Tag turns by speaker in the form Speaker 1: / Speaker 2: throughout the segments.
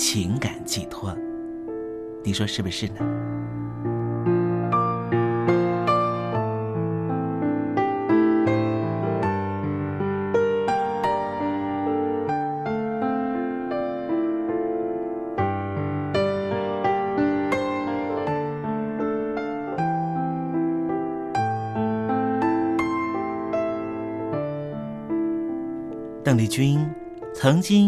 Speaker 1: 情感寄托，你说是不是呢？邓丽君。曾经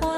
Speaker 1: 花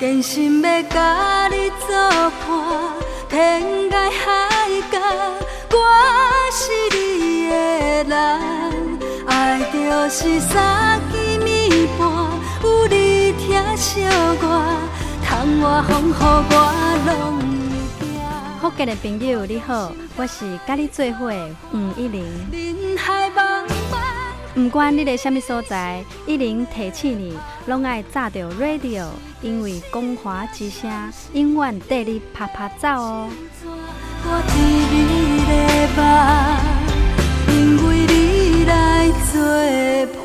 Speaker 2: 真心要甲你作伴，天涯海角，我是你的人。爱就是三更暝半，有你疼惜我，窗外风雨我拢会惊。
Speaker 3: 福建的朋友你好，我是甲你做伙黄一玲。
Speaker 2: 人海茫茫。
Speaker 3: 不管你在什么所在，一玲提醒你，拢爱炸着 radio，因为光华之声永远带你啪啪走哦。
Speaker 2: 因为你来作伴。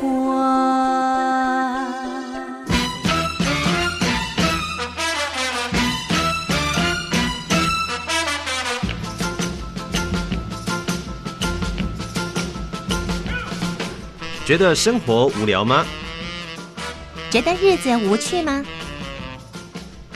Speaker 4: 觉得生活无聊吗？
Speaker 5: 觉得日子无趣吗？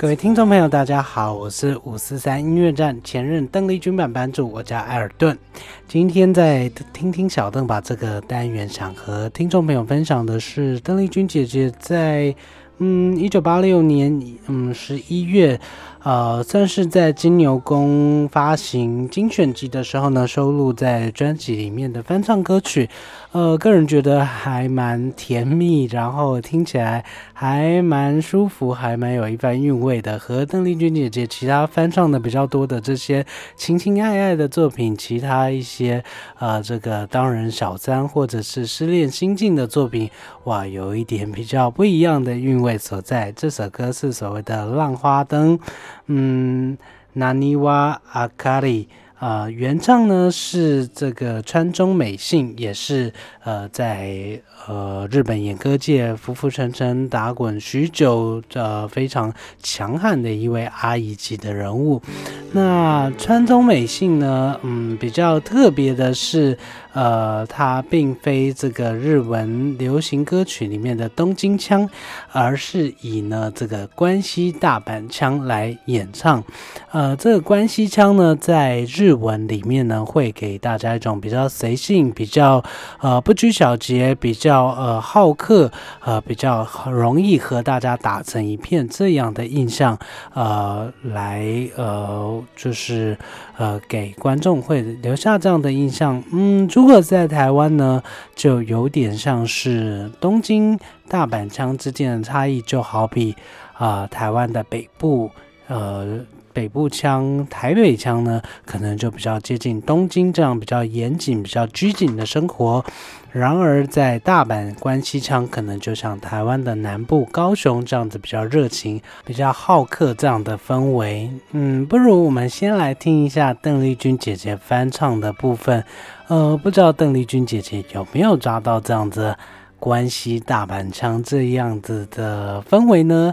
Speaker 6: 各位听众朋友，大家好，我是五四三音乐站前任邓丽君版班主，我叫艾尔顿。今天在听听小邓把这个单元，想和听众朋友分享的是邓丽君姐姐在嗯一九八六年嗯十一月。呃，算是在金牛宫发行精选集的时候呢，收录在专辑里面的翻唱歌曲。呃，个人觉得还蛮甜蜜，然后听起来还蛮舒服，还蛮有一番韵味的。和邓丽君姐姐其他翻唱的比较多的这些情情爱爱的作品，其他一些呃这个当人小三或者是失恋心境的作品，哇，有一点比较不一样的韵味所在。这首歌是所谓的《浪花灯》。嗯，纳尼瓦阿卡里，呃，原唱呢是这个川中美幸，也是呃在。呃，日本演歌界浮浮沉沉打滚许久，呃，非常强悍的一位阿姨级的人物。那川中美幸呢？嗯，比较特别的是，呃，它并非这个日文流行歌曲里面的东京腔，而是以呢这个关西大阪腔来演唱。呃，这个关西腔呢，在日文里面呢，会给大家一种比较随性、比较呃不拘小节、比较。呃，好客，呃，比较容易和大家打成一片这样的印象，呃，来，呃，就是，呃，给观众会留下这样的印象。嗯，如果果在台湾呢，就有点像是东京、大阪腔之间的差异，就好比啊、台湾的北部，呃。北部腔、台北腔呢，可能就比较接近东京这样比较严谨、比较拘谨的生活。然而，在大阪关西腔，可能就像台湾的南部高雄这样子比较热情、比较好客这样的氛围。嗯，不如我们先来听一下邓丽君姐姐翻唱的部分。呃，不知道邓丽君姐姐有没有抓到这样子关西大阪腔这样子的氛围呢？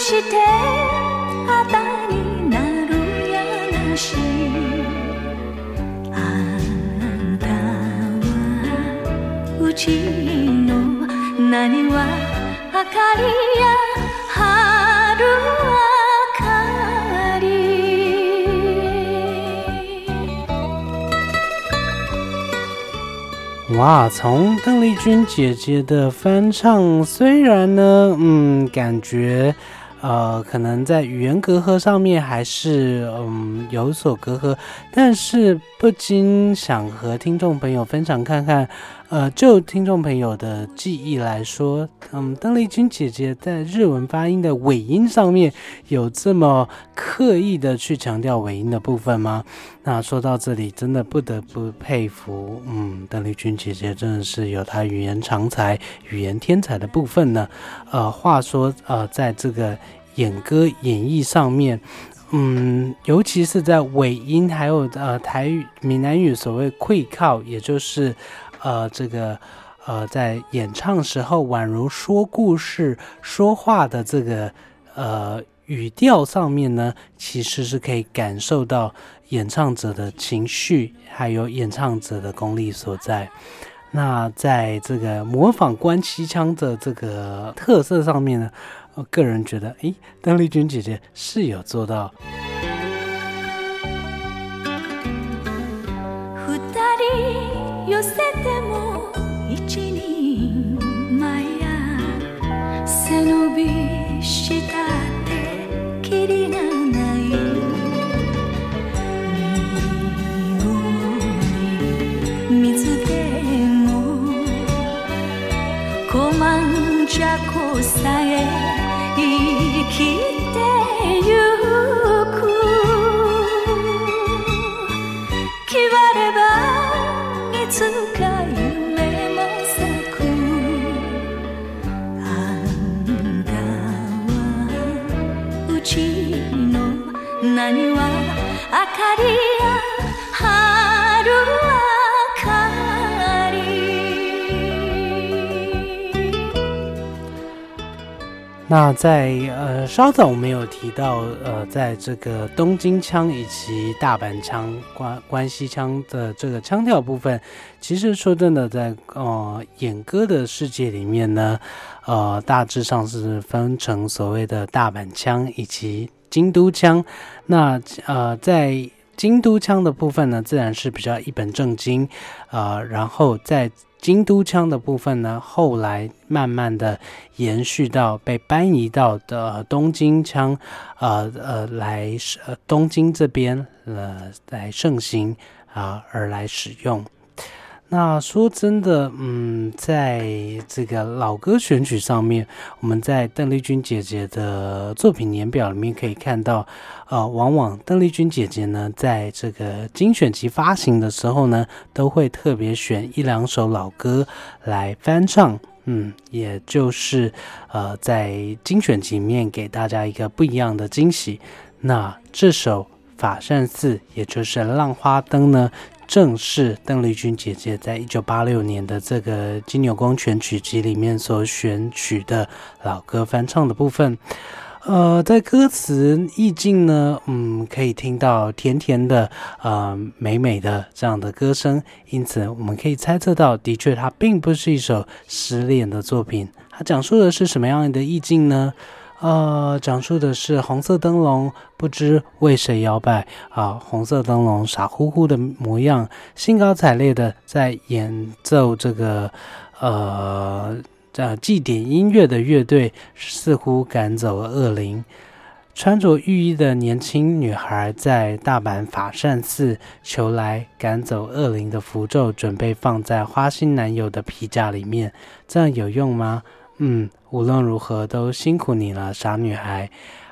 Speaker 2: してあだになるやなしあんたはうちの何は明かりや春明かり
Speaker 6: 哇，从邓丽君姐姐的翻唱，虽然呢，嗯，感觉， 呃，可能在语言隔阂上面还是嗯有所隔阂，但是不禁想和听众朋友分享看看，呃，就听众朋友的记忆来说，嗯，邓丽君姐姐在日文发音的尾音上面有这么刻意的去强调尾音的部分吗？那说到这里，真的不得不佩服，嗯，邓丽君姐姐真的是有她语言长才、语言天才的部分呢。呃，话说，呃，在这个演歌演绎上面，嗯，尤其是在尾音，还有呃台语、闽南语所谓“会靠”，也就是呃这个呃在演唱时候宛如说故事、说话的这个呃语调上面呢，其实是可以感受到演唱者的情绪，还有演唱者的功力所在。那在这个模仿关七腔的这个特色上面呢，我个人觉得，诶，邓丽君姐姐是有做到。
Speaker 2: the.
Speaker 6: 那在呃稍早我们有提到，呃，在这个东京腔以及大阪腔、关关西腔的这个腔调部分，其实说真的，在呃演歌的世界里面呢，呃大致上是分成所谓的大阪腔以及京都腔。那呃在京都腔的部分呢，自然是比较一本正经，呃，然后在京都腔的部分呢，后来慢慢的延续到被搬移到的东京腔，呃呃来东京这边呃来盛行啊、而来使用。那说真的，嗯，在这个老歌选曲上面，我们在邓丽君姐姐的作品年表里面可以看到，呃，往往邓丽君姐姐呢，在这个精选集发行的时候呢，都会特别选一两首老歌来翻唱，嗯，也就是呃，在精选集里面给大家一个不一样的惊喜。那这首《法善寺》，也就是《浪花灯》呢，正是邓丽君姐姐在一九八六年的这个金牛宫全曲集里面所选取的老歌翻唱的部分。呃，在歌词意境呢，嗯，可以听到甜甜的、呃美美的这样的歌声，因此我们可以猜测到，的确它并不是一首失恋的作品。它讲述的是什么样的意境呢？呃，讲述的是红色灯笼不知为谁摇摆啊，红色灯笼傻乎乎的模样，兴高采烈的在演奏这个呃。这祭典音乐的乐队似乎赶走了恶灵。穿着浴衣的年轻女孩在大阪法善寺求来赶走恶灵的符咒，准备放在花心男友的皮夹里面。这样有用吗？嗯，无论如何都辛苦你了，傻女孩。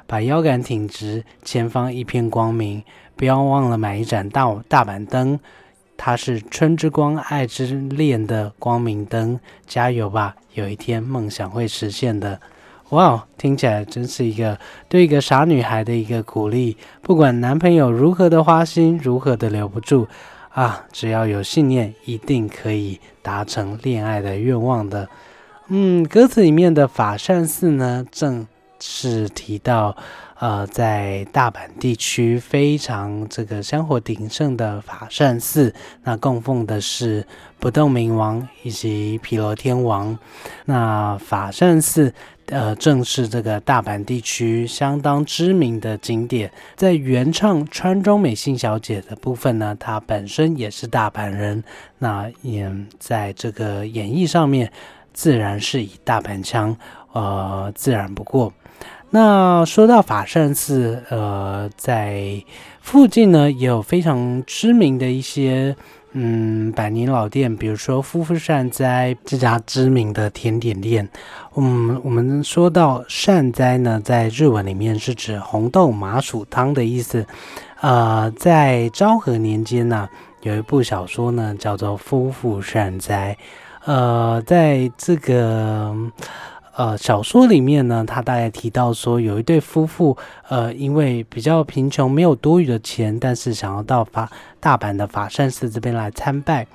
Speaker 6: 把腰杆挺直，前方一片光明。不要忘了买一盏大大板灯。它是春之光、爱之恋的光明灯，加油吧！有一天梦想会实现的。哇哦，听起来真是一个对一个傻女孩的一个鼓励。不管男朋友如何的花心，如何的留不住啊，只要有信念，一定可以达成恋爱的愿望的。嗯，歌词里面的法善寺呢，正是提到。呃，在大阪地区非常这个香火鼎盛的法善寺，那供奉的是不动明王以及毗罗天王。那法善寺，呃，正是这个大阪地区相当知名的景点。在原唱川中美幸小姐的部分呢，她本身也是大阪人，那也在这个演绎上面，自然是以大阪腔，呃，自然不过。那说到法善寺，呃，在附近呢也有非常知名的一些嗯百年老店，比如说夫妇善哉这家知名的甜点店。嗯，我们说到善哉呢，在日文里面是指红豆麻薯汤的意思。呃，在昭和年间呢，有一部小说呢叫做《夫妇善哉》。呃，在这个。呃，小说里面呢，他大概提到说，有一对夫妇，呃，因为比较贫穷，没有多余的钱，但是想要到法大阪的法善寺这边来参拜。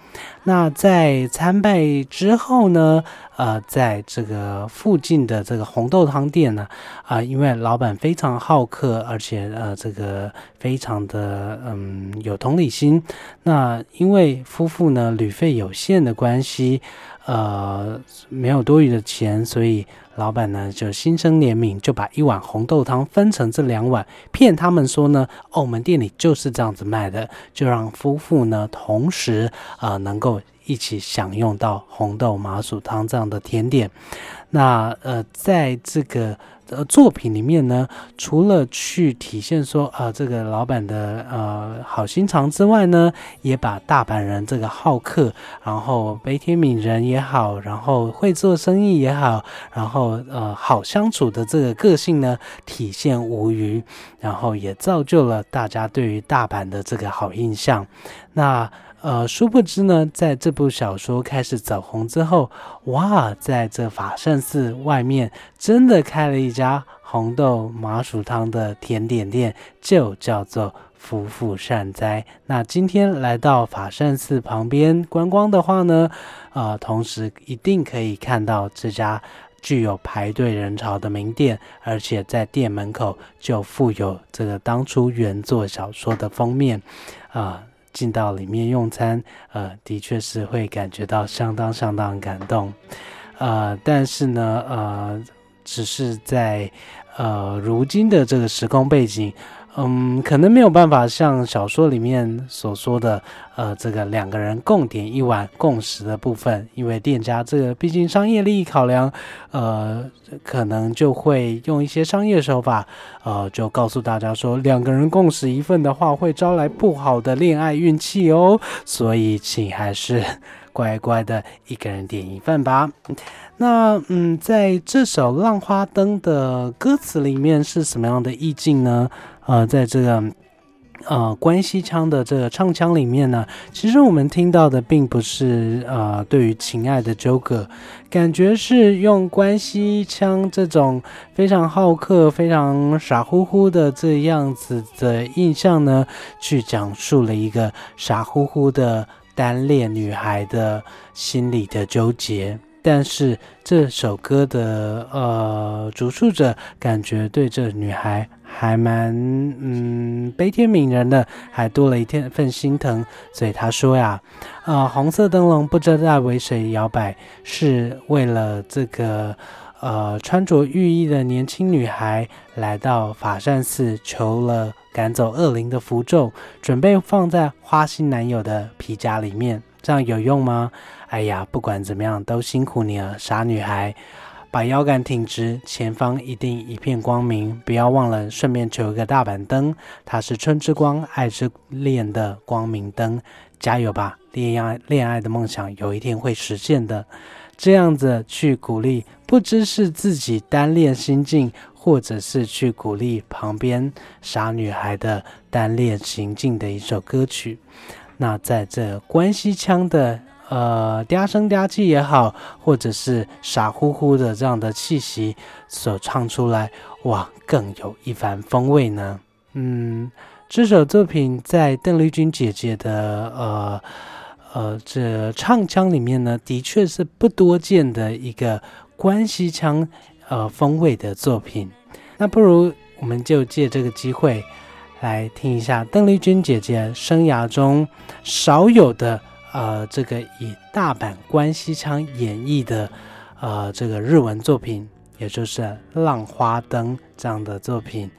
Speaker 6: 那在参拜之后呢，呃，在这个附近的这个红豆汤店呢，啊，因为老板非常好客，而且呃，这个非常的嗯有同理心。那因为夫妇呢旅费有限的关系。呃，没有多余的钱，所以老板呢就心生怜悯，就把一碗红豆汤分成这两碗，骗他们说呢，我们店里就是这样子卖的，就让夫妇呢同时呃能够一起享用到红豆麻薯汤这样的甜点。那呃，在这个。呃，作品里面呢，除了去体现说啊，这个老板的呃好心肠之外呢，也把大阪人这个好客，然后悲天悯人也好，然后会做生意也好，然后呃好相处的这个个性呢，体现无余，然后也造就了大家对于大阪的这个好印象。那。呃，殊不知呢，在这部小说开始走红之后，哇，在这法善寺外面真的开了一家红豆麻薯汤的甜点店，就叫做夫妇善哉。那今天来到法善寺旁边观光的话呢，呃，同时一定可以看到这家具有排队人潮的名店，而且在店门口就附有这个当初原作小说的封面，啊。进到里面用餐，呃，的确是会感觉到相当相当感动，呃，但是呢，呃，只是在呃如今的这个时空背景。嗯，可能没有办法像小说里面所说的，呃，这个两个人共点一碗共食的部分，因为店家这个毕竟商业利益考量，呃，可能就会用一些商业手法，呃，就告诉大家说，两个人共食一份的话，会招来不好的恋爱运气哦，所以请还是 乖乖的一个人点一份吧。那嗯，在这首《浪花灯》的歌词里面是什么样的意境呢？呃，在这个呃，关西腔的这个唱腔里面呢，其实我们听到的并不是呃对于情爱的纠葛，感觉是用关西腔这种非常好客、非常傻乎乎的这样子的印象呢，去讲述了一个傻乎乎的单恋女孩的心理的纠结。但是这首歌的呃主述者感觉对这女孩还蛮嗯悲天悯人的，还多了一天份心疼，所以他说呀，呃红色灯笼不知道为谁摇摆，是为了这个呃穿着浴衣的年轻女孩来到法善寺求了赶走恶灵的符咒，准备放在花心男友的皮夹里面，这样有用吗？哎呀，不管怎么样，都辛苦你了，傻女孩，把腰杆挺直，前方一定一片光明。不要忘了，顺便求一个大板灯，它是春之光，爱之恋的光明灯。加油吧，恋爱恋爱的梦想有一天会实现的。这样子去鼓励，不知是自己单恋心境，或者是去鼓励旁边傻女孩的单恋行径的一首歌曲。那在这关西腔的。呃，嗲声嗲气也好，或者是傻乎乎的这样的气息所唱出来，哇，更有一番风味呢。嗯，这首作品在邓丽君姐姐的呃呃这唱腔里面呢，的确是不多见的一个关西腔呃风味的作品。那不如我们就借这个机会来听一下邓丽君姐姐生涯中少有的。呃，这个以大阪关西腔演绎的，呃，这个日文作品，也就是《浪花灯》这样的作品，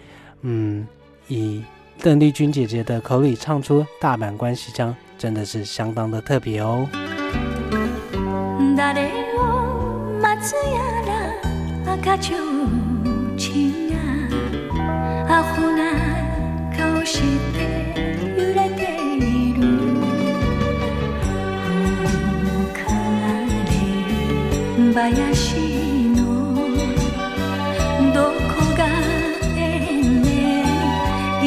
Speaker 6: 嗯，以邓丽君姐姐的口里唱出大阪关西腔，真的是相当的特别哦。
Speaker 2: 林のどこがえね言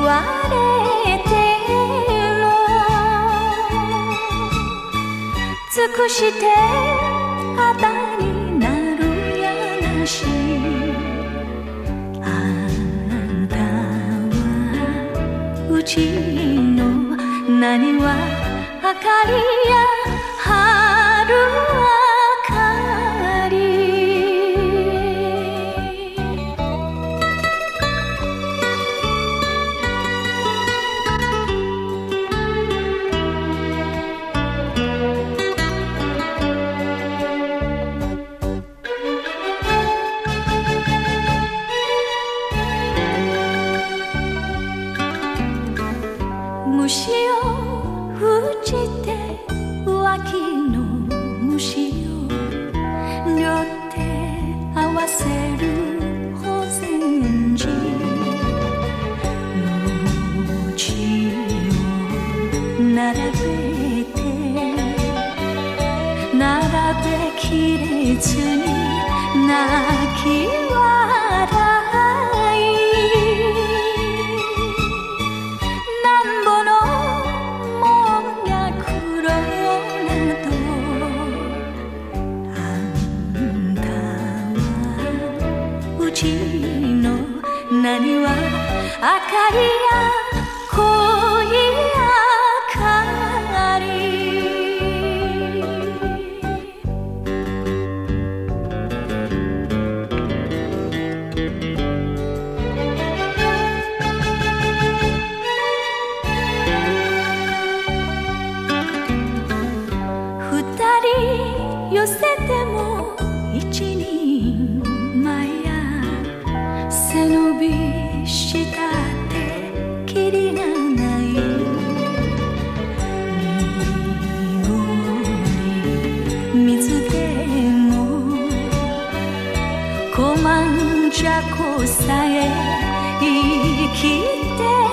Speaker 2: われても尽くしてあだになるやなし。あんたはうちの何は明かりや並べきれずに泣き笑いなんぼのもん黒い労などあんたはうちの何は明かりやいえ生きて